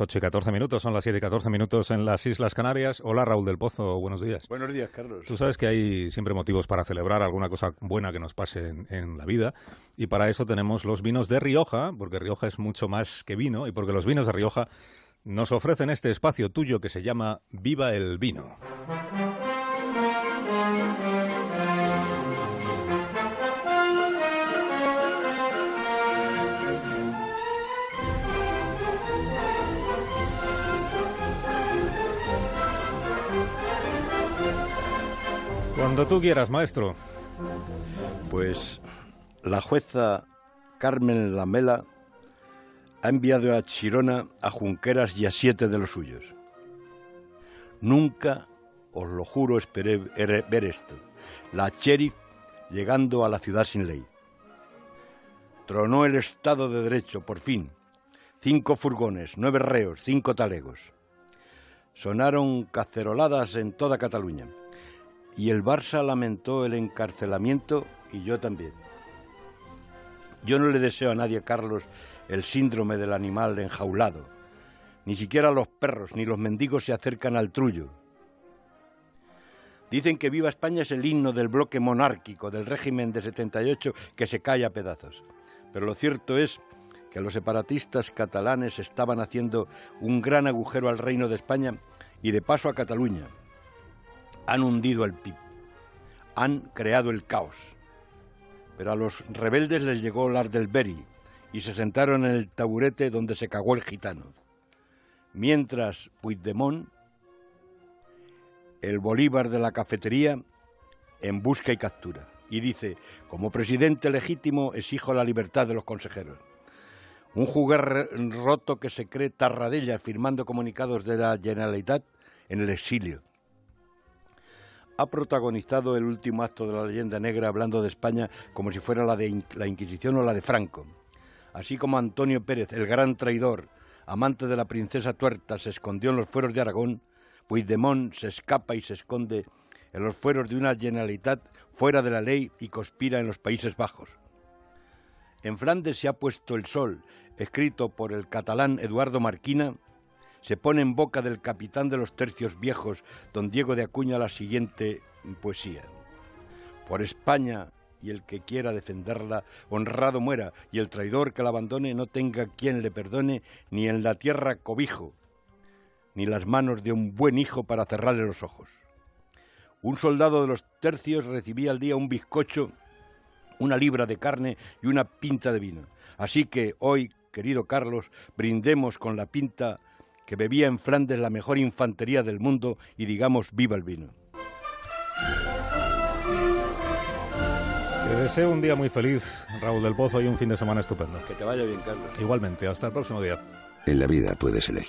8 y 14 minutos, son las 7 y 14 minutos en las Islas Canarias. Hola Raúl del Pozo, buenos días. Buenos días, Carlos. Tú sabes que hay siempre motivos para celebrar alguna cosa buena que nos pase en, en, la vida y para eso tenemos los vinos de Rioja, porque Rioja es mucho más que vino y porque los vinos de Rioja nos ofrecen este espacio tuyo que se llama Viva el Vino. Cuando tú quieras, maestro. Pues la jueza Carmen Lamela ha enviado a Chirona a Junqueras y a siete de los suyos. Nunca, os lo juro, esperé ver esto. La sheriff llegando a la ciudad sin ley. Tronó el Estado de Derecho, por fin. Cinco furgones, nueve reos, cinco talegos. Sonaron caceroladas en toda Cataluña y el Barça lamentó el encarcelamiento y yo también. Yo no le deseo a nadie, Carlos, el síndrome del animal enjaulado. Ni siquiera los perros ni los mendigos se acercan al trullo. Dicen que Viva España es el himno del bloque monárquico, del régimen de 78 que se cae a pedazos. Pero lo cierto es que los separatistas catalanes estaban haciendo un gran agujero al reino de España y de paso a Cataluña han hundido el PIB, han creado el caos. Pero a los rebeldes les llegó Beri y se sentaron en el taburete donde se cagó el gitano. Mientras Puigdemont, el Bolívar de la cafetería, en busca y captura. Y dice, como presidente legítimo exijo la libertad de los consejeros. Un juguer roto que se cree Tarradella firmando comunicados de la Generalitat en el exilio ha protagonizado el último acto de la leyenda negra hablando de España como si fuera la de la Inquisición o la de Franco. Así como Antonio Pérez, el gran traidor, amante de la princesa tuerta, se escondió en los fueros de Aragón, Puigdemont se escapa y se esconde en los fueros de una generalitat fuera de la ley y conspira en los Países Bajos. En Flandes se ha puesto el sol, escrito por el catalán Eduardo Marquina, se pone en boca del capitán de los tercios viejos, don Diego de Acuña, la siguiente poesía. Por España y el que quiera defenderla, honrado muera, y el traidor que la abandone no tenga quien le perdone, ni en la tierra cobijo, ni las manos de un buen hijo para cerrarle los ojos. Un soldado de los tercios recibía al día un bizcocho, una libra de carne y una pinta de vino. Así que hoy, querido Carlos, brindemos con la pinta que bebía en Flandes la mejor infantería del mundo y digamos viva el vino. Te deseo un día muy feliz, Raúl del Pozo, y un fin de semana estupendo. Que te vaya bien, Carlos. Igualmente, hasta el próximo día. En la vida puedes elegir.